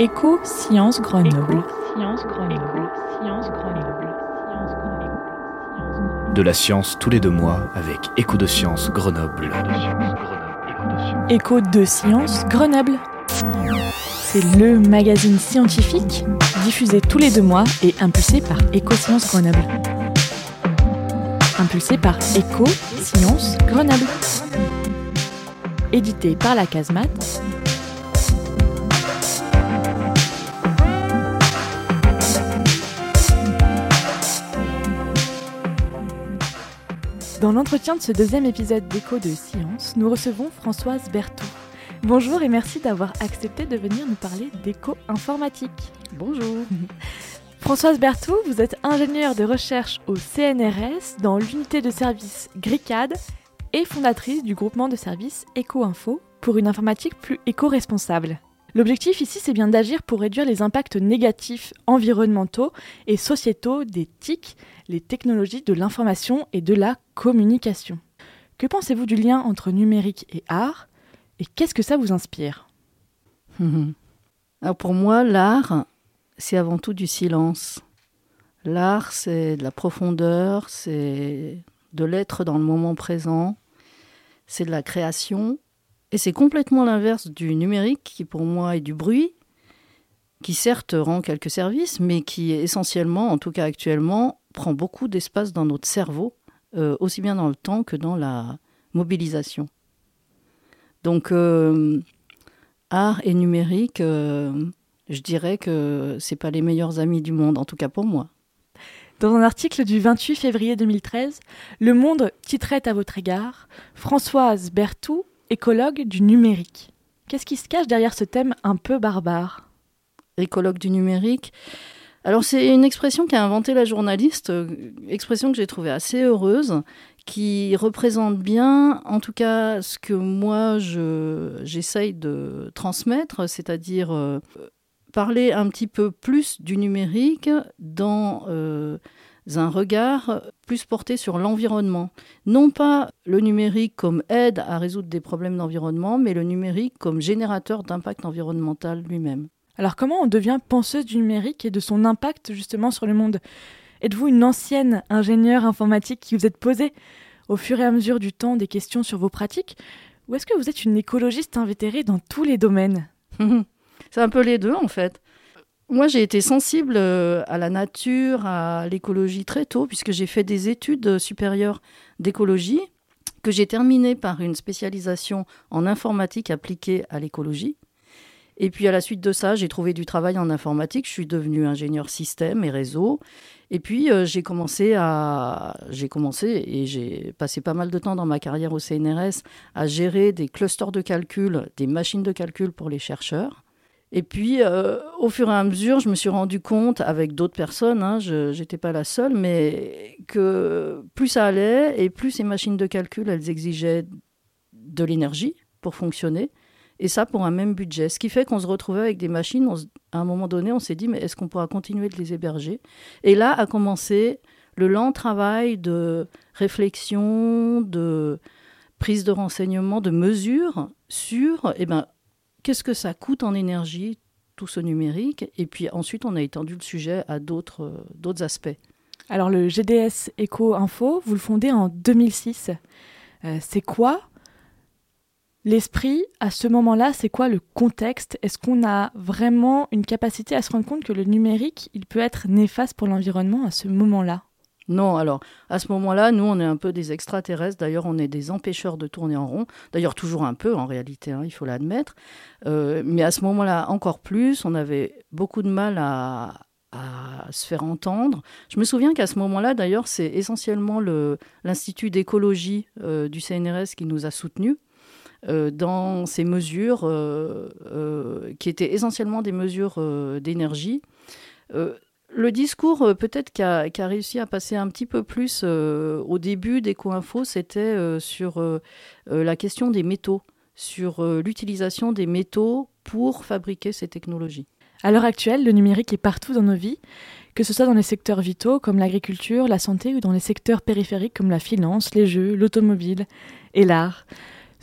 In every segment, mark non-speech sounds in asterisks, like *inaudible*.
Éco Sciences Grenoble. De la science tous les deux mois avec Écho de Sciences Grenoble. Écho de Sciences Grenoble. C'est le magazine scientifique diffusé tous les deux mois et impulsé par Éco Sciences Grenoble. Impulsé par Éco Sciences Grenoble. Édité par la Casemate Dans l'entretien de ce deuxième épisode d'Écho de Science, nous recevons Françoise Berthoud. Bonjour et merci d'avoir accepté de venir nous parler d'éco informatique. Bonjour. *laughs* Françoise Berthoud, vous êtes ingénieure de recherche au CNRS dans l'unité de service GRICAD et fondatrice du groupement de services Éco-Info pour une informatique plus éco-responsable. L'objectif ici, c'est bien d'agir pour réduire les impacts négatifs environnementaux et sociétaux des TIC, les technologies de l'information et de la communication. Que pensez-vous du lien entre numérique et art et qu'est-ce que ça vous inspire? *laughs* Pour moi, l'art, c'est avant tout du silence. L'art, c'est de la profondeur, c'est de l'être dans le moment présent, c'est de la création, et c'est complètement l'inverse du numérique, qui pour moi est du bruit, qui certes rend quelques services, mais qui essentiellement, en tout cas actuellement, prend beaucoup d'espace dans notre cerveau, euh, aussi bien dans le temps que dans la mobilisation. Donc, euh, art et numérique, euh, je dirais que c'est pas les meilleurs amis du monde, en tout cas pour moi. Dans un article du 28 février 2013, Le Monde titrait à votre égard Françoise Berthoud écologue du numérique. Qu'est-ce qui se cache derrière ce thème un peu barbare? Écologue du numérique. Alors c'est une expression qu'a inventée la journaliste, euh, expression que j'ai trouvée assez heureuse, qui représente bien, en tout cas, ce que moi j'essaye de transmettre, c'est-à-dire euh, parler un petit peu plus du numérique dans euh, un regard plus porté sur l'environnement. Non pas le numérique comme aide à résoudre des problèmes d'environnement, mais le numérique comme générateur d'impact environnemental lui-même. Alors comment on devient penseuse du numérique et de son impact justement sur le monde? Êtes-vous une ancienne ingénieure informatique qui vous êtes posée au fur et à mesure du temps des questions sur vos pratiques? Ou est-ce que vous êtes une écologiste invétérée dans tous les domaines? *laughs* C'est un peu les deux en fait. Moi, j'ai été sensible euh, à la nature, à l'écologie très tôt, puisque j'ai fait des études supérieures d'écologie, que j'ai terminées par une spécialisation en informatique appliquée à l'écologie. Et puis à la suite de ça, j'ai trouvé du travail en informatique. Je suis devenue ingénieur système et réseau. Et puis euh, j'ai commencé à, j'ai commencé et j'ai passé pas mal de temps dans ma carrière au CNRS à gérer des clusters de calcul, des machines de calcul pour les chercheurs. Et puis, euh, au fur et à mesure, je me suis rendu compte, avec d'autres personnes, hein, je n'étais pas la seule, mais que plus ça allait et plus ces machines de calcul, elles exigeaient de l'énergie pour fonctionner. Et ça pour un même budget. Ce qui fait qu'on se retrouvait avec des machines, à un moment donné, on s'est dit, mais est-ce qu'on pourra continuer de les héberger? Et là a commencé le lent travail de réflexion, de prise de renseignements, de mesures sur eh ben, qu'est-ce que ça coûte en énergie, tout ce numérique Et puis ensuite, on a étendu le sujet à d'autres, d'autres aspects. Alors le GDS Eco Info, vous le fondez en 2006. Euh, c'est quoi l'esprit à ce moment-là? C'est quoi le contexte? Est-ce qu'on a vraiment une capacité à se rendre compte que le numérique, il peut être néfaste pour l'environnement à ce moment-là? Non, alors à ce moment-là, nous, on est un peu des extraterrestres. D'ailleurs, on est des empêcheurs de tourner en rond. D'ailleurs, toujours un peu en réalité, hein, il faut l'admettre. Euh, mais à ce moment-là, encore plus, on avait beaucoup de mal à, se faire entendre. Je me souviens qu'à ce moment-là, d'ailleurs, c'est essentiellement l'Institut d'écologie euh, du CNRS qui nous a soutenus. Euh, dans ces mesures qui étaient essentiellement des mesures d'énergie le discours euh, peut-être qui a, réussi à passer un petit peu plus euh, au début d'Eco-Info, c'était euh, sur la question des métaux, sur l'utilisation des métaux pour fabriquer ces technologies. À l'heure actuelle, le numérique est partout dans nos vies, que ce soit dans les secteurs vitaux comme l'agriculture, la santé ou dans les secteurs périphériques comme la finance, les jeux, l'automobile et l'art.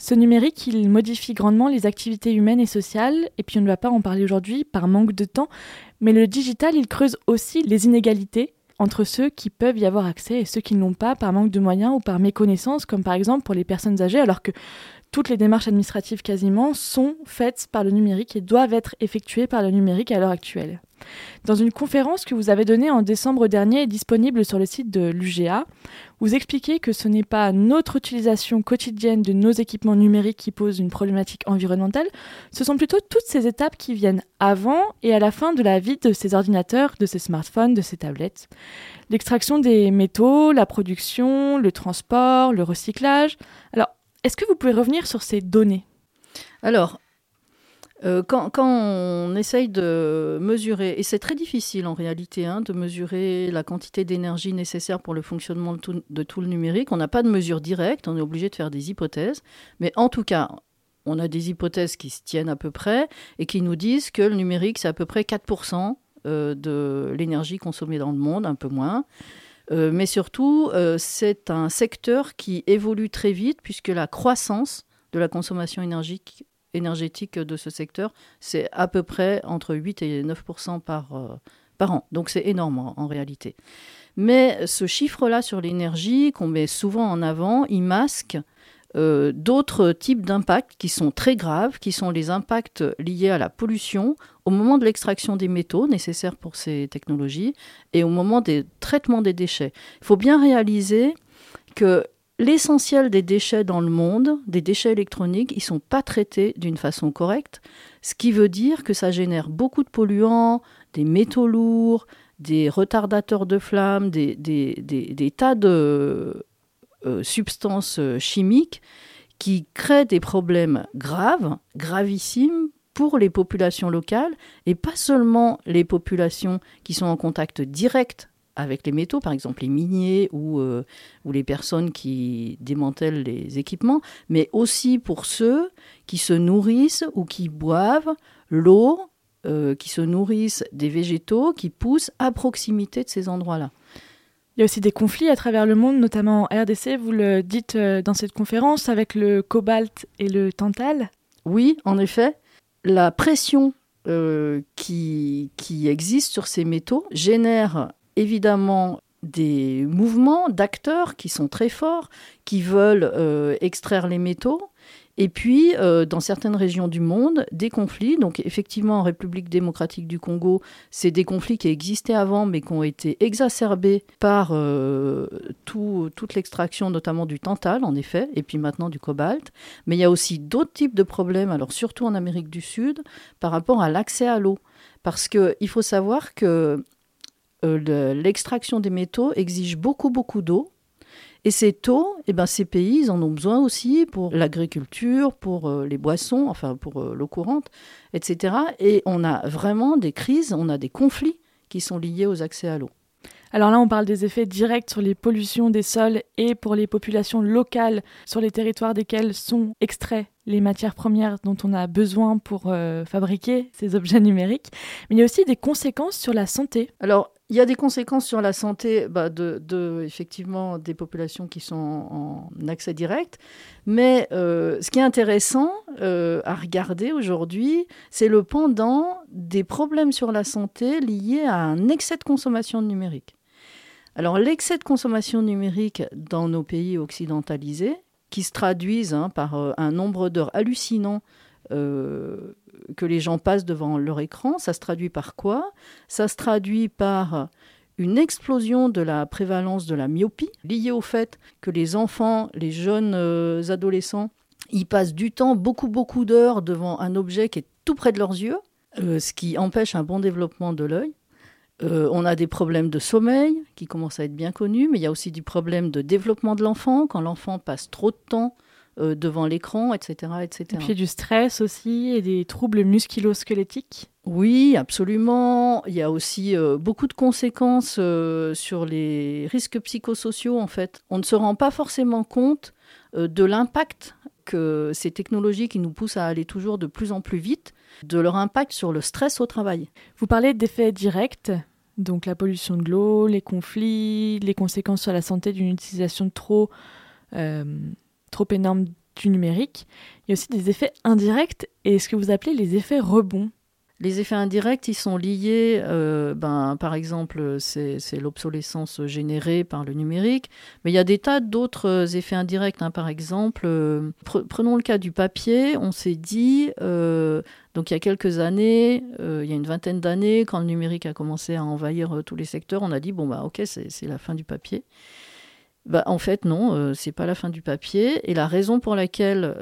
Ce numérique, il modifie grandement les activités humaines et sociales, et puis on ne va pas en parler aujourd'hui par manque de temps, mais le digital, il creuse aussi les inégalités entre ceux qui peuvent y avoir accès et ceux qui ne l'ont pas par manque de moyens ou par méconnaissance, comme par exemple pour les personnes âgées, alors que toutes les démarches administratives quasiment sont faites par le numérique et doivent être effectuées par le numérique à l'heure actuelle. Dans une conférence que vous avez donnée en décembre dernier et disponible sur le site de l'UGA, vous expliquez que ce n'est pas notre utilisation quotidienne de nos équipements numériques qui pose une problématique environnementale, ce sont plutôt toutes ces étapes qui viennent avant et à la fin de la vie de ces ordinateurs, de ces smartphones, de ces tablettes. L'extraction des métaux, la production, le transport, le recyclage. Alors, est-ce que vous pouvez revenir sur ces données? Alors, euh, quand, on essaye de mesurer, et c'est très difficile en réalité hein, de mesurer la quantité d'énergie nécessaire pour le fonctionnement de tout, le numérique, on n'a pas de mesure directe, on est obligé de faire des hypothèses, mais en tout cas, on a des hypothèses qui se tiennent à peu près et qui nous disent que le numérique, c'est à peu près 4% euh, de l'énergie consommée dans le monde, un peu moins. Euh, mais surtout, c'est un secteur qui évolue très vite puisque la croissance de la consommation énergique énergétique de ce secteur, c'est à peu près entre 8 et 9 par, euh, par an. Donc c'est énorme en, réalité. Mais ce chiffre-là sur l'énergie qu'on met souvent en avant, il masque euh, d'autres types d'impacts qui sont très graves, qui sont les impacts liés à la pollution au moment de l'extraction des métaux nécessaires pour ces technologies et au moment des traitements des déchets. Il faut bien réaliser que L'essentiel des déchets dans le monde, des déchets électroniques, ils ne sont pas traités d'une façon correcte, ce qui veut dire que ça génère beaucoup de polluants, des métaux lourds, des retardateurs de flammes, des, tas de euh, substances euh, chimiques qui créent des problèmes graves, gravissimes pour les populations locales et pas seulement les populations qui sont en contact direct avec les métaux, par exemple les miniers ou, euh, ou les personnes qui démantèlent les équipements, mais aussi pour ceux qui se nourrissent ou qui boivent l'eau, euh, qui se nourrissent des végétaux qui poussent à proximité de ces endroits-là. Il y a aussi des conflits à travers le monde, notamment en RDC, vous le dites euh, dans cette conférence, avec le cobalt et le tantal. Oui, en effet. La pression qui, qui existe sur ces métaux génère évidemment des mouvements d'acteurs qui sont très forts, qui veulent euh, extraire les métaux. Et puis, euh, dans certaines régions du monde, des conflits. Donc, effectivement, en République démocratique du Congo, c'est des conflits qui existaient avant, mais qui ont été exacerbés par euh, toute l'extraction, notamment du tantal, en effet, et puis maintenant du cobalt. Mais il y a aussi d'autres types de problèmes, alors surtout en Amérique du Sud, par rapport à l'accès à l'eau. Parce qu'il faut savoir que euh, l'extraction des métaux exige beaucoup, beaucoup d'eau. Et cette eau, eh ben, ces pays, ils en ont besoin aussi pour l'agriculture, pour euh, les boissons, enfin pour euh, l'eau courante, etc. Et on a vraiment des crises, on a des conflits qui sont liés aux accès à l'eau. Alors là, on parle des effets directs sur les pollutions des sols et pour les populations locales sur les territoires desquels sont extraits les matières premières dont on a besoin pour fabriquer ces objets numériques. Mais il y a aussi des conséquences sur la santé. Alors, il y a des conséquences sur la santé bah, de, effectivement des populations qui sont en, accès direct. Mais euh, ce qui est intéressant euh, à regarder aujourd'hui, c'est le pendant des problèmes sur la santé liés à un excès de consommation numérique. Alors l'excès de consommation numérique dans nos pays occidentalisés, qui se traduisent hein, par euh, un nombre d'heures hallucinant que les gens passent devant leur écran. Ça se traduit par quoi? Ça se traduit par une explosion de la prévalence de la myopie, liée au fait que les enfants, les jeunes euh, adolescents, ils passent du temps, beaucoup, beaucoup d'heures devant un objet qui est tout près de leurs yeux, euh, ce qui empêche un bon développement de l'œil. Euh, on a des problèmes de sommeil qui commencent à être bien connus, mais il y a aussi du problème de développement de l'enfant, quand l'enfant passe trop de temps euh, devant l'écran, etc., etc. Et puis du stress aussi et des troubles musculo-squelettiques Oui, absolument. Il y a aussi euh, beaucoup de conséquences sur les risques psychosociaux, en fait. On ne se rend pas forcément compte de l'impact que ces technologies qui nous poussent à aller toujours de plus en plus vite, de leur impact sur le stress au travail. Vous parlez d'effets directs, donc la pollution de l'eau, les conflits, les conséquences sur la santé d'une utilisation trop trop énorme du numérique, il y a aussi des effets indirects et ce que vous appelez les effets rebonds. Les effets indirects, ils sont liés, euh, ben, par exemple, c'est l'obsolescence générée par le numérique, mais il y a des tas d'autres effets indirects. Hein. Par exemple, euh, prenons le cas du papier, on s'est dit, euh, donc il y a quelques années, il y a une vingtaine d'années, quand le numérique a commencé à envahir tous les secteurs, on a dit, bon, bah ok, c'est la fin du papier. Bah, en fait, non, c'est pas la fin du papier. Et la raison pour laquelle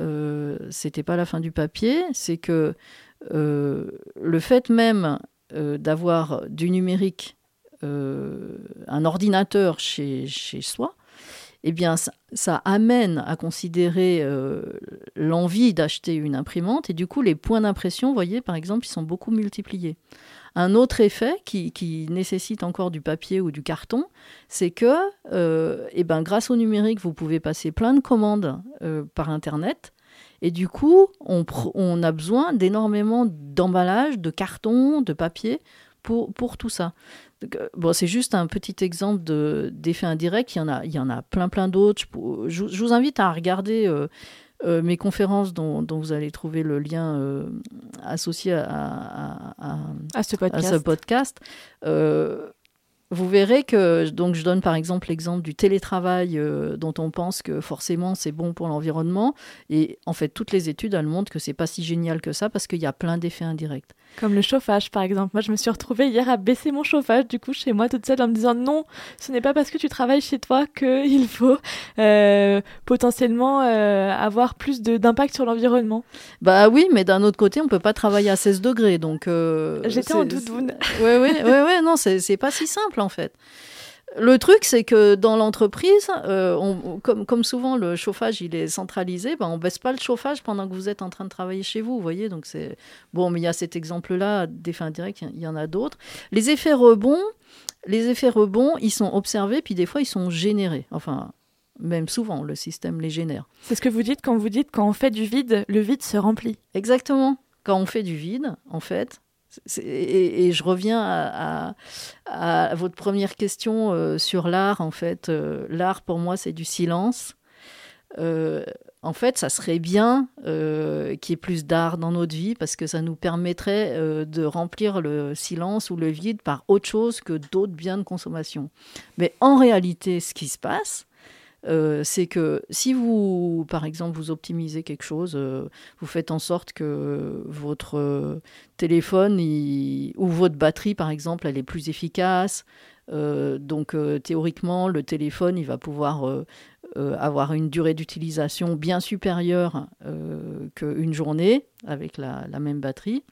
c'était pas la fin du papier, c'est que euh, le fait même euh, d'avoir du numérique, euh, un ordinateur chez, soi, eh bien, ça, amène à considérer l'envie d'acheter une imprimante et du coup, les points d'impression, voyez, par exemple, ils sont beaucoup multipliés. Un autre effet qui, qui nécessite encore du papier ou du carton, c'est que, eh ben, grâce au numérique, vous pouvez passer plein de commandes par Internet et du coup, on, a besoin d'énormément d'emballage, de carton, de papier pour, pour tout ça. Euh, bon, c'est juste un petit exemple d'effet indirect. Il y en a, il y en a plein, plein d'autres. Je, vous invite à regarder euh, euh, mes conférences dont, vous allez trouver le lien associé à, à, ce podcast. À ce podcast vous verrez que donc je donne par exemple l'exemple du télétravail euh, dont on pense que forcément c'est bon pour l'environnement et en fait toutes les études elles montrent que c'est pas si génial que ça parce qu'il y a plein d'effets indirects. Comme le chauffage par exemple. Moi je me suis retrouvée hier à baisser mon chauffage du coup chez moi toute seule en me disant non, ce n'est pas parce que tu travailles chez toi qu'il *laughs* faut euh, potentiellement euh, avoir plus d'impact sur l'environnement. Bah oui, mais d'un autre côté on peut pas travailler à 16 degrés donc. J'étais en doudoune. Ouais ouais ouais ouais non c'est pas si simple en fait. Le truc, c'est que dans l'entreprise, euh, comme, comme, souvent le chauffage il est centralisé, ben on baisse pas le chauffage pendant que vous êtes en train de travailler chez vous. Vous voyez, donc c'est bon, mais il y a cet exemple-là d'effet indirect, il y en a d'autres. Les effets rebonds, les effets rebonds, ils sont observés, puis des fois ils sont générés. Enfin, même souvent, le système les génère. C'est ce que vous dites quand vous dites quand on fait du vide, le vide se remplit. Exactement. Quand on fait du vide, en fait, et, je reviens à, votre première question euh, sur l'art. En fait, euh, l'art pour moi, c'est du silence. Euh, en fait, ça serait bien qu'il y ait plus d'art dans notre vie parce que ça nous permettrait de remplir le silence ou le vide par autre chose que d'autres biens de consommation. Mais en réalité, ce qui se passe, euh, c'est que si vous, par exemple, vous optimisez quelque chose, euh, vous faites en sorte que votre euh, téléphone ou votre batterie, par exemple, elle est plus efficace. donc théoriquement, le téléphone, il va pouvoir avoir une durée d'utilisation bien supérieure qu'une journée avec la même batterie.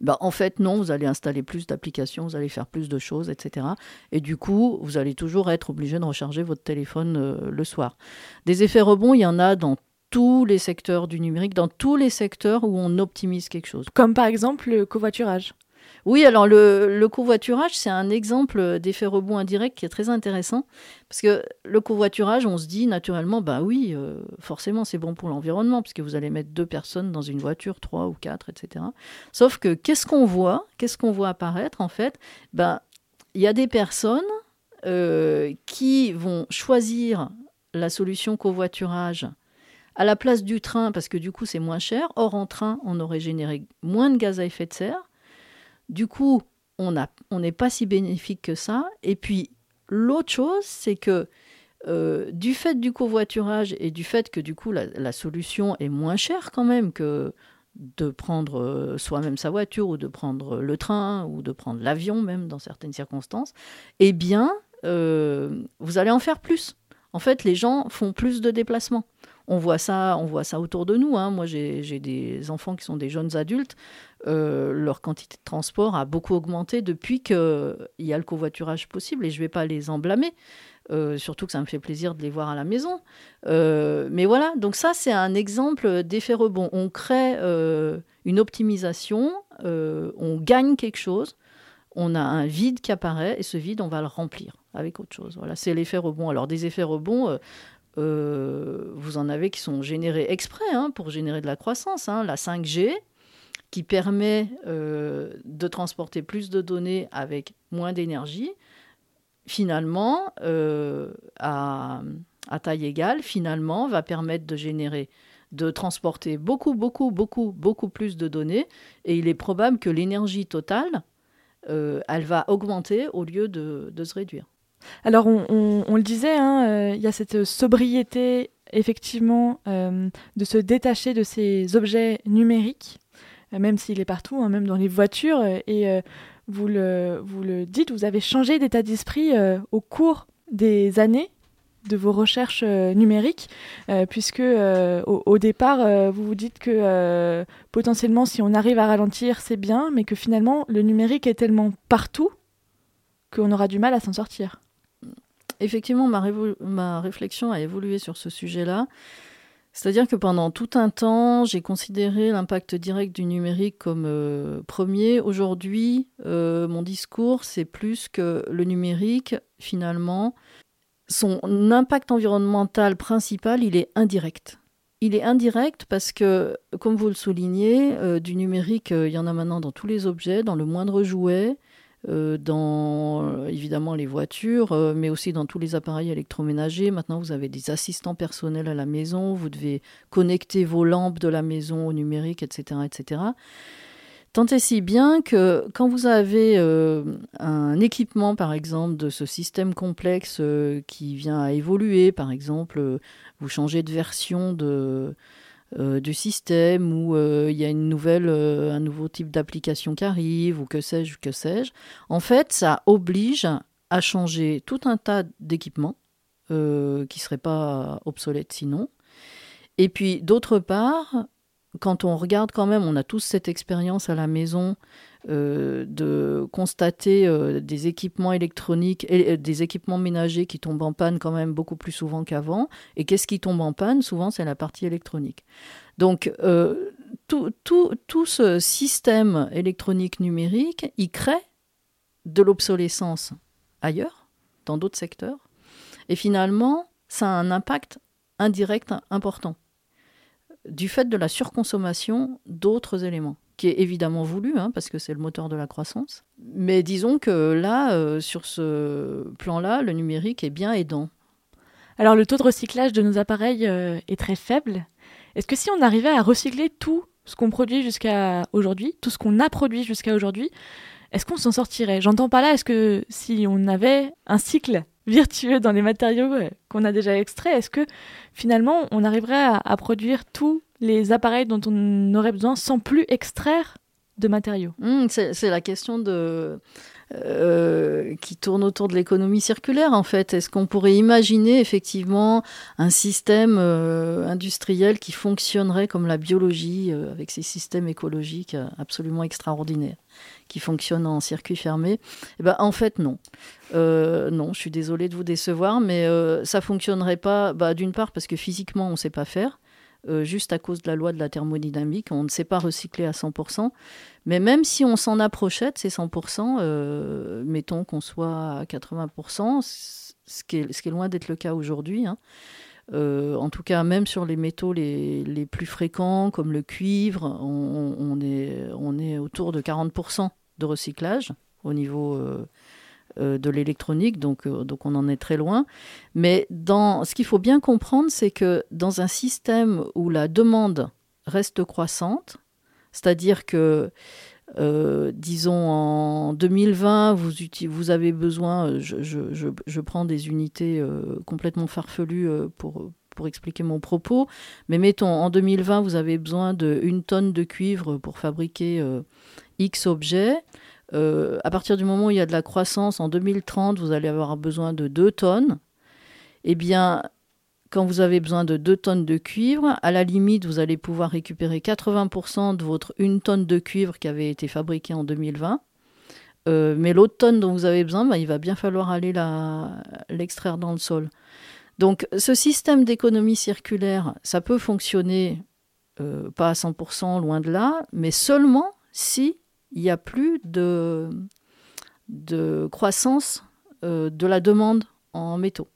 Bah, en fait, non, vous allez installer plus d'applications, vous allez faire plus de choses, etc. Et du coup, vous allez toujours être obligé de recharger votre téléphone euh, le soir. Des effets rebonds, il y en a dans tous les secteurs du numérique, dans tous les secteurs où on optimise quelque chose. Comme par exemple le covoiturage. Oui, alors le, covoiturage, c'est un exemple d'effet rebond indirect qui est très intéressant. Parce que le covoiturage, on se dit naturellement, bah oui, euh, forcément c'est bon pour l'environnement, puisque vous allez mettre deux personnes dans une voiture, trois ou quatre, etc. Sauf que qu'est-ce qu'on voit? Qu'est-ce qu'on voit apparaître en fait? Ben, Il y a des personnes euh, qui vont choisir la solution covoiturage à la place du train, parce que du coup c'est moins cher. Or en train, on aurait généré moins de gaz à effet de serre. Du coup, on n'est pas si bénéfique que ça. Et puis, l'autre chose, c'est que euh, du fait du covoiturage et du fait que du coup la, solution est moins chère quand même que de prendre euh, soi-même sa voiture ou de prendre le train ou de prendre l'avion même dans certaines circonstances, eh bien, euh, vous allez en faire plus. En fait, les gens font plus de déplacements. On voit ça, on voit ça autour de nous. Hein. Moi, j'ai des enfants qui sont des jeunes adultes. Euh, leur quantité de transport a beaucoup augmenté depuis qu'il y a le covoiturage possible et je ne vais pas les en blâmer. Euh, surtout que ça me fait plaisir de les voir à la maison. Euh, mais voilà, donc ça c'est un exemple d'effet rebond. On crée une optimisation, on gagne quelque chose, on a un vide qui apparaît et ce vide on va le remplir avec autre chose. Voilà, c'est l'effet rebond. Alors des effets rebonds, vous en avez qui sont générés exprès hein, pour générer de la croissance. Hein. La 5G, qui permet euh, de transporter plus de données avec moins d'énergie, finalement, euh, à taille égale, finalement, va permettre de générer, de transporter beaucoup, beaucoup, beaucoup, beaucoup plus de données. Et il est probable que l'énergie totale, euh, elle va augmenter au lieu de, se réduire. Alors, on, le disait, hein, euh, il y a cette sobriété, effectivement, euh, de se détacher de ces objets numériques, même s'il est partout, hein, même dans les voitures. Et vous, le, dites, vous avez changé d'état d'esprit au cours des années de vos recherches euh, numériques, euh, puisque euh, au, départ, vous vous dites que potentiellement, si on arrive à ralentir, c'est bien, mais que finalement, le numérique est tellement partout qu'on aura du mal à s'en sortir. Effectivement, ma, réflexion a évolué sur ce sujet-là. C'est-à-dire que pendant tout un temps, j'ai considéré l'impact direct du numérique comme premier. Aujourd'hui, mon discours, c'est plus que le numérique, finalement, son impact environnemental principal, il est indirect. Il est indirect parce que, comme vous le soulignez, euh, du numérique, euh, il y en a maintenant dans tous les objets, dans le moindre jouet, euh, dans évidemment les voitures, mais aussi dans tous les appareils électroménagers. Maintenant, vous avez des assistants personnels à la maison, vous devez connecter vos lampes de la maison au numérique, etc. etc. Tant et si bien que quand vous avez euh, un équipement, par exemple, de ce système complexe euh, qui vient à évoluer, par exemple, euh, vous changez de version de, du système ou il y a une nouvelle, un nouveau type d'application qui arrive ou que sais-je, que sais-je, en fait, ça oblige à changer tout un tas d'équipements qui ne seraient pas obsolètes sinon. Et puis, d'autre part, quand on regarde quand même, on a tous cette expérience à la maison euh, de constater euh, des équipements électroniques euh, des équipements ménagers qui tombent en panne quand même beaucoup plus souvent qu'avant. Et qu'est-ce qui tombe en panne? Souvent, c'est la partie électronique. Donc, tout, tout, ce système électronique numérique, il crée de l'obsolescence ailleurs, dans d'autres secteurs. Et finalement, ça a un impact indirect important du fait de la surconsommation d'autres éléments, qui est évidemment voulu, hein, parce que c'est le moteur de la croissance. Mais disons que là, euh, sur ce plan-là, le numérique est bien aidant. Alors le taux de recyclage de nos appareils euh, est très faible. Est-ce que si on arrivait à recycler tout ce qu'on produit jusqu'à aujourd'hui, tout ce qu'on a produit jusqu'à aujourd'hui, est-ce qu'on s'en sortirait? J'entends pas là, est-ce que si on avait un cycle virtueux dans les matériaux euh, qu'on a déjà extraits, est-ce que finalement on arriverait à, produire tous les appareils dont on aurait besoin sans plus extraire de matériaux? Mmh, C'est la question de euh, qui tourne autour de l'économie circulaire en fait. Est-ce qu'on pourrait imaginer effectivement un système euh, industriel qui fonctionnerait comme la biologie euh, avec ces systèmes écologiques absolument extraordinaires qui fonctionnent en circuit fermé? Eh ben, En fait non. non, je suis désolée de vous décevoir, mais ça fonctionnerait pas bah, d'une part parce que physiquement on ne sait pas faire. Euh, juste à cause de la loi de la thermodynamique. On ne sait pas recycler à 100%. Mais même si on s'en approchait de ces 100%, euh, mettons qu'on soit à 80%, ce qui est, loin d'être le cas aujourd'hui. Hein. Euh, en tout cas, même sur les métaux les, plus fréquents, comme le cuivre, on, est, autour de 40% de recyclage au niveau de l'électronique, donc, euh, donc on en est très loin. Mais dans, ce qu'il faut bien comprendre, c'est que dans un système où la demande reste croissante, c'est-à-dire que euh, disons en 2020, vous, vous avez besoin, je, je, je, prends des unités complètement farfelues pour, pour expliquer mon propos, mais mettons en 2020, vous avez besoin d'une tonne de cuivre pour fabriquer X objets. Euh, à partir du moment où il y a de la croissance, en 2030, vous allez avoir besoin de 2 tonnes. Eh bien, quand vous avez besoin de 2 tonnes de cuivre, à la limite, vous allez pouvoir récupérer 80% de votre 1 tonne de cuivre qui avait été fabriquée en 2020. Euh, mais l'autre tonne dont vous avez besoin, bah, il va bien falloir aller l'extraire dans le sol. Donc ce système d'économie circulaire, ça peut fonctionner, euh, pas à 100%, loin de là, mais seulement si il n'y a plus de, croissance euh, de la demande en métaux.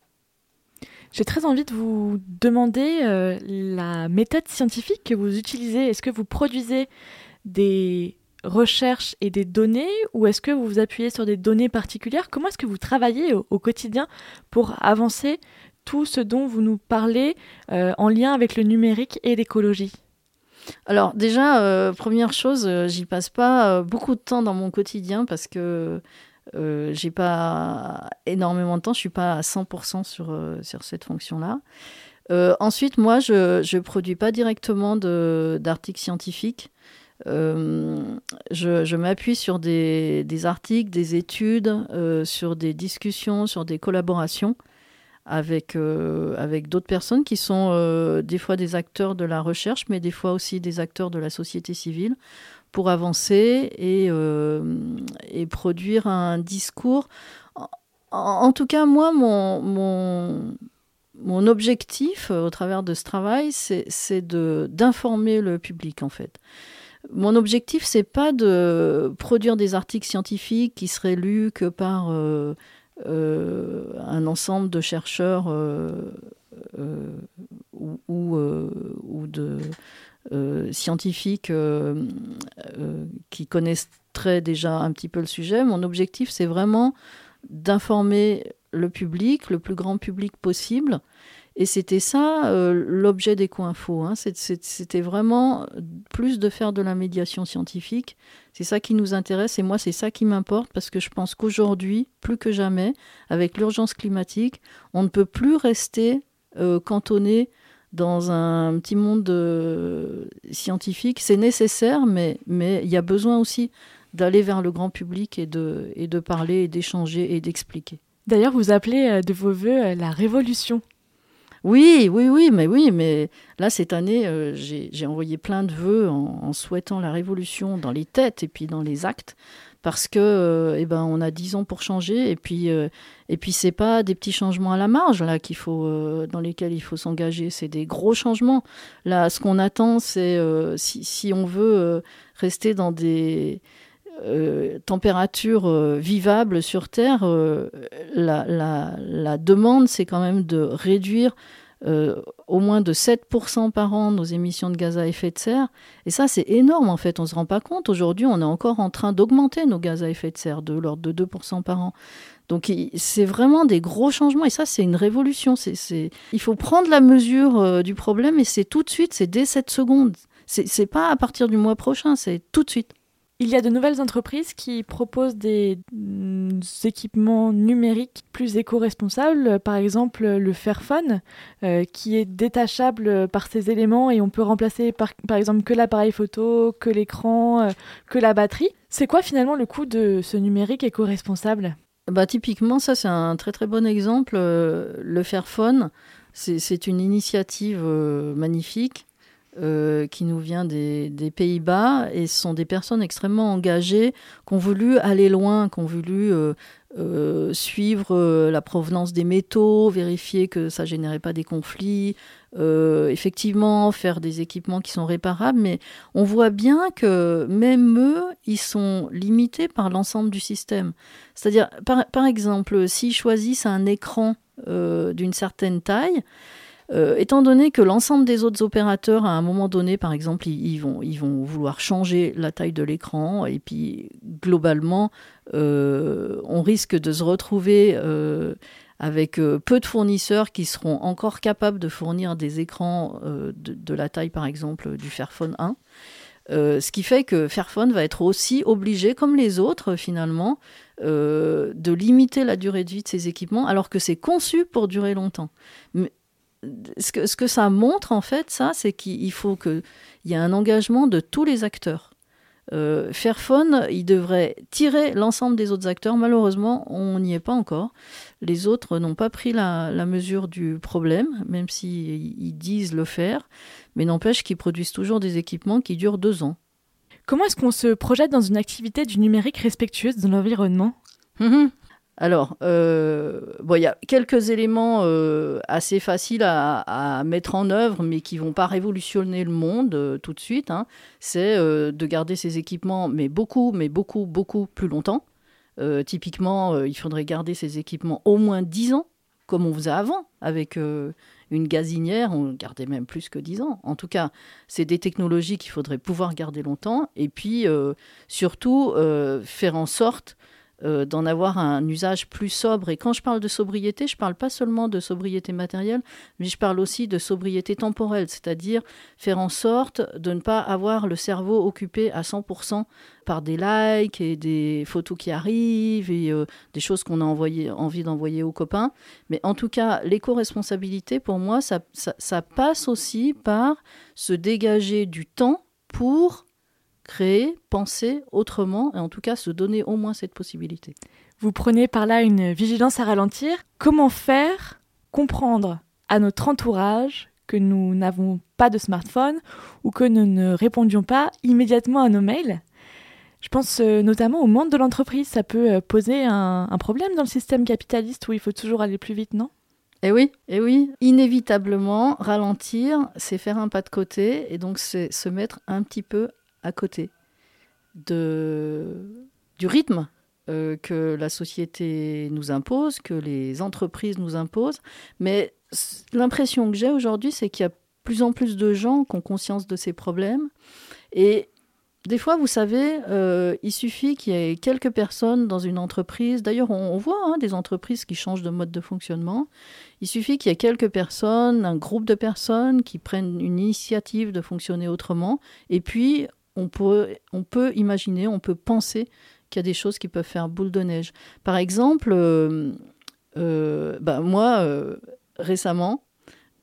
J'ai très envie de vous demander euh, la méthode scientifique que vous utilisez. Est-ce que vous produisez des recherches et des données ou est-ce que vous vous appuyez sur des données particulières? Comment est-ce que vous travaillez au, quotidien pour avancer tout ce dont vous nous parlez en lien avec le numérique et l'écologie? Alors déjà, première chose, j'y passe pas beaucoup de temps dans mon quotidien parce que euh, j'ai pas énormément de temps, je suis pas à 100% sur, euh, cette fonction-là. Euh, ensuite, moi, je ne produis pas directement d'articles scientifiques. je, m'appuie sur des, articles, des études, sur des discussions, sur des collaborations avec, avec d'autres personnes qui sont des fois des acteurs de la recherche, mais des fois aussi des acteurs de la société civile, pour avancer et, euh, et produire un discours. En, tout cas, moi, mon, mon, mon, objectif euh, au travers de ce travail, c'est d'informer le public, en fait. Mon objectif, c'est pas de produire des articles scientifiques qui seraient lus que par euh, un ensemble de chercheurs ou, ou, ou, de, euh, scientifiques euh, euh, qui connaissent très déjà un petit peu le sujet. Mon objectif, c'est vraiment d'informer le public, le plus grand public possible. Et c'était ça l'objet des info Hein. C'était vraiment plus de faire de la médiation scientifique. C'est ça qui nous intéresse et moi c'est ça qui m'importe parce que je pense qu'aujourd'hui, plus que jamais, avec l'urgence climatique, on ne peut plus rester cantonné dans un petit monde euh, scientifique. C'est nécessaire, mais, il y a besoin aussi d'aller vers le grand public et de, et de parler et d'échanger et d'expliquer. D'ailleurs, vous appelez euh, de vos voeux euh, la révolution. Oui, oui, oui, mais oui, mais là cette année, j'ai envoyé plein de vœux en, souhaitant la révolution dans les têtes et puis dans les actes parce que euh, eh ben on a 10 ans pour changer et puis euh, et puis c'est pas des petits changements à la marge là qu'il faut euh, dans lesquels il faut s'engager. C'est des gros changements. Là ce qu'on attend c'est si, si, on veut rester dans des températures vivables sur Terre la, la, la demande c'est quand même de réduire euh, au moins de 7% par an nos émissions de gaz à effet de serre. Et ça, c'est énorme en fait. On ne se rend pas compte. Aujourd'hui, on est encore en train d'augmenter nos gaz à effet de serre de l'ordre de 2% par an. Donc c'est vraiment des gros changements et ça c'est une révolution. Il faut prendre la mesure euh, du problème et c'est tout de suite, c'est dès cette seconde. C'est pas à partir du mois prochain, c'est tout de suite. Il y a de nouvelles entreprises qui proposent des, équipements numériques plus éco-responsables, par exemple le Fairphone, euh, qui est détachable par ses éléments et on peut remplacer par, par exemple que l'appareil photo, que l'écran, euh, que la batterie. C'est quoi finalement le coût de ce numérique éco-responsable? Bah, Typiquement, ça c'est un très très bon exemple. Euh, le Fairphone, c'est une initiative magnifique euh, qui nous vient des, Pays-Bas et ce sont des personnes extrêmement engagées qui ont voulu aller loin, qui ont voulu euh, euh, suivre la provenance des métaux, vérifier que ça générait pas des conflits, effectivement faire des équipements qui sont réparables, mais on voit bien que même eux, ils sont limités par l'ensemble du système. C'est-à-dire, par, par exemple, s'ils choisissent un écran d'une certaine taille, euh, étant donné que l'ensemble des autres opérateurs, à un moment donné, par exemple, ils, vont, ils vont vouloir changer la taille de l'écran, et puis globalement, euh, on risque de se retrouver euh, avec peu de fournisseurs qui seront encore capables de fournir des écrans de, la taille, par exemple, du Fairphone 1. ce qui fait que Fairphone va être aussi obligé, comme les autres finalement, de limiter la durée de vie de ses équipements, alors que c'est conçu pour durer longtemps. Ce que, ce que ça montre, en fait, ça, c'est qu'il faut qu'il y ait un engagement de tous les acteurs. Euh, Fairphone, il devrait tirer l'ensemble des autres acteurs. Malheureusement, on n'y est pas encore. Les autres n'ont pas pris la, mesure du problème, même s'ils ils disent le faire. Mais n'empêche qu'ils produisent toujours des équipements qui durent deux ans. Comment est-ce qu'on se projette dans une activité du numérique respectueuse de l'environnement? Hum, hum. Alors, euh, bon, il y a quelques éléments euh, assez faciles à, mettre en œuvre, mais qui vont pas révolutionner le monde euh, tout de suite. Hein. C'est de garder ces équipements, mais beaucoup, mais beaucoup, beaucoup plus longtemps. typiquement, il faudrait garder ces équipements au moins 10 ans, comme on faisait avant, avec une gazinière, on gardait même plus que 10 ans. En tout cas, c'est des technologies qu'il faudrait pouvoir garder longtemps, et puis surtout faire en sorte euh, d'en avoir un usage plus sobre. Et quand je parle de sobriété, je ne parle pas seulement de sobriété matérielle, mais je parle aussi de sobriété temporelle, c'est-à-dire faire en sorte de ne pas avoir le cerveau occupé à 100% par des likes et des photos qui arrivent et euh, des choses qu'on a envie d'envoyer aux copains. Mais en tout cas, l'éco-responsabilité, pour moi, ça, ça passe aussi par se dégager du temps pour créer, penser autrement et en tout cas se donner au moins cette possibilité. Vous prenez par là une vigilance à ralentir. Comment faire comprendre à notre entourage que nous n'avons pas de smartphone ou que nous ne répondions pas immédiatement à nos mails? Je pense euh, notamment au monde de l'entreprise. Ça peut euh, poser un, problème dans le système capitaliste où il faut toujours aller plus vite, non? Eh oui, eh oui. Inévitablement, ralentir, c'est faire un pas de côté et donc c'est se mettre un petit peu à côté de, du rythme euh, que la société nous impose, que les entreprises nous imposent. Mais l'impression que j'ai aujourd'hui, c'est qu'il y a plus en plus de gens qui ont conscience de ces problèmes. Et des fois, vous savez, euh, il suffit qu'il y ait quelques personnes dans une entreprise. D'ailleurs, on, voit hein, des entreprises qui changent de mode de fonctionnement. Il suffit qu'il y ait quelques personnes, un groupe de personnes qui prennent une initiative de fonctionner autrement. Et puis, on peut, on peut imaginer, on peut penser qu'il y a des choses qui peuvent faire boule de neige. Par exemple, euh, euh, bah, moi, euh, récemment,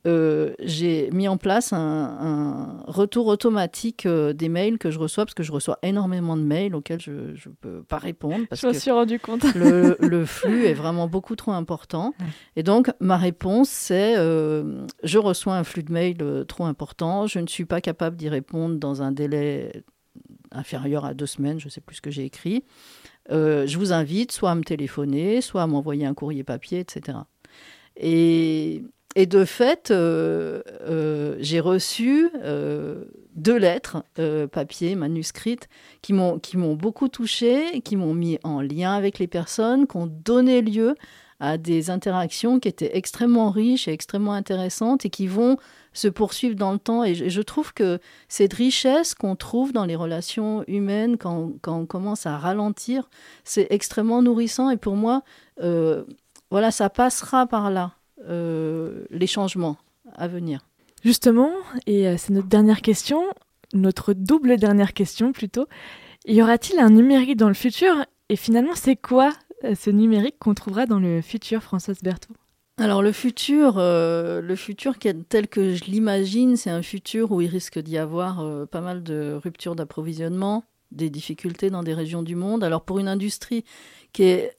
j'ai mis en place un, retour automatique des mails que je reçois, parce que je reçois énormément de mails auxquels je ne peux pas répondre. Parce je me suis rendu compte. le, le, flux est vraiment beaucoup trop important. *laughs* Et donc, ma réponse, c'est je reçois un flux de mails trop important, je ne suis pas capable d'y répondre dans un délai inférieur à deux semaines, je ne sais plus ce que j'ai écrit. Euh, je vous invite soit à me téléphoner, soit à m'envoyer un courrier papier, etc. Et, et de fait, euh, euh, j'ai reçu deux lettres papier, manuscrites, qui m'ont beaucoup touché, qui m'ont mis en lien avec les personnes, qui ont donné lieu à des interactions qui étaient extrêmement riches et extrêmement intéressantes et qui vont se poursuivre dans le temps. Et je, trouve que cette richesse qu'on trouve dans les relations humaines quand, on commence à ralentir, c'est extrêmement nourrissant. Et pour moi, euh, voilà, ça passera par là, euh, les changements à venir. Justement, et euh, c'est notre dernière question, notre double dernière question plutôt, y aura-t-il un numérique dans le futur? Et finalement, c'est quoi ce numérique qu'on trouvera dans le futur, Françoise Berthaud? Alors le futur, euh, le futur tel que je l'imagine, c'est un futur où il risque d'y avoir euh, pas mal de ruptures d'approvisionnement, des difficultés dans des régions du monde. Alors pour une industrie qui est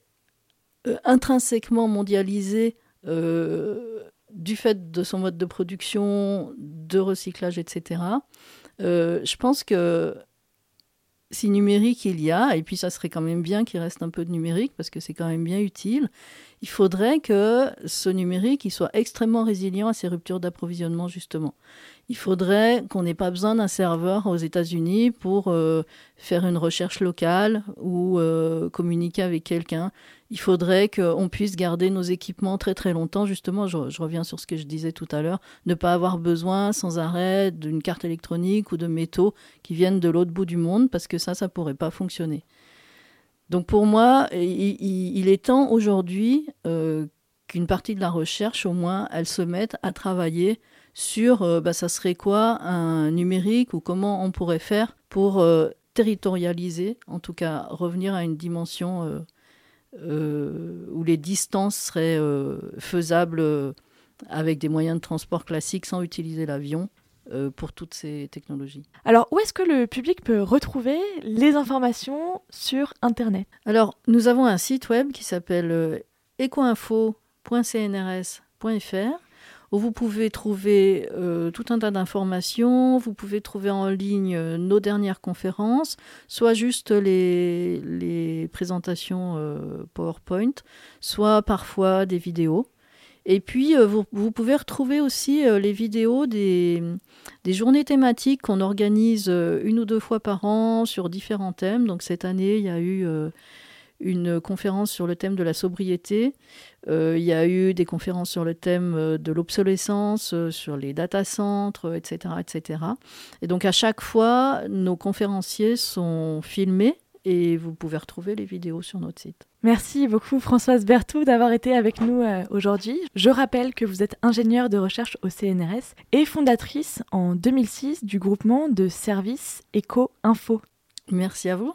euh, intrinsèquement mondialisée du fait de son mode de production, de recyclage, etc., je pense que si numérique il y a, et puis ça serait quand même bien qu'il reste un peu de numérique parce que c'est quand même bien utile, il faudrait que ce numérique il soit extrêmement résilient à ces ruptures d'approvisionnement justement. Il faudrait qu'on n'ait pas besoin d'un serveur aux États-Unis pour euh, faire une recherche locale ou euh, communiquer avec quelqu'un. Il faudrait qu'on puisse garder nos équipements très très longtemps. Justement, je, reviens sur ce que je disais tout à l'heure, ne pas avoir besoin sans arrêt d'une carte électronique ou de métaux qui viennent de l'autre bout du monde parce que ça, ça pourrait pas fonctionner. Donc pour moi, il, est temps aujourd'hui euh, qu'une partie de la recherche, au moins, elle se mette à travailler sur euh, bah, ça serait quoi un numérique ou comment on pourrait faire pour euh, territorialiser, en tout cas revenir à une dimension où les distances seraient faisables avec des moyens de transport classiques sans utiliser l'avion. Euh, pour toutes ces technologies. Alors, où est-ce que le public peut retrouver les informations sur Internet? Alors, nous avons un site web qui s'appelle euh, ecoinfo.cnrs.fr où vous pouvez trouver euh, tout un tas d'informations, vous pouvez trouver en ligne nos dernières conférences, soit juste les, les présentations PowerPoint, soit parfois des vidéos. Et puis, euh, vous, pouvez retrouver aussi euh, les vidéos des, journées thématiques qu'on organise euh, une ou deux fois par an sur différents thèmes. Donc, cette année, il y a eu une conférence sur le thème de la sobriété. il y a eu des conférences sur le thème de l'obsolescence, sur les data centres, etc., etc. Et donc, à chaque fois, nos conférenciers sont filmés et vous pouvez retrouver les vidéos sur notre site. Merci beaucoup Françoise Berthoud d'avoir été avec nous euh, aujourd'hui. Je rappelle que vous êtes ingénieure de recherche au CNRS et fondatrice en 2006 du groupement de services Eco Info. Merci à vous.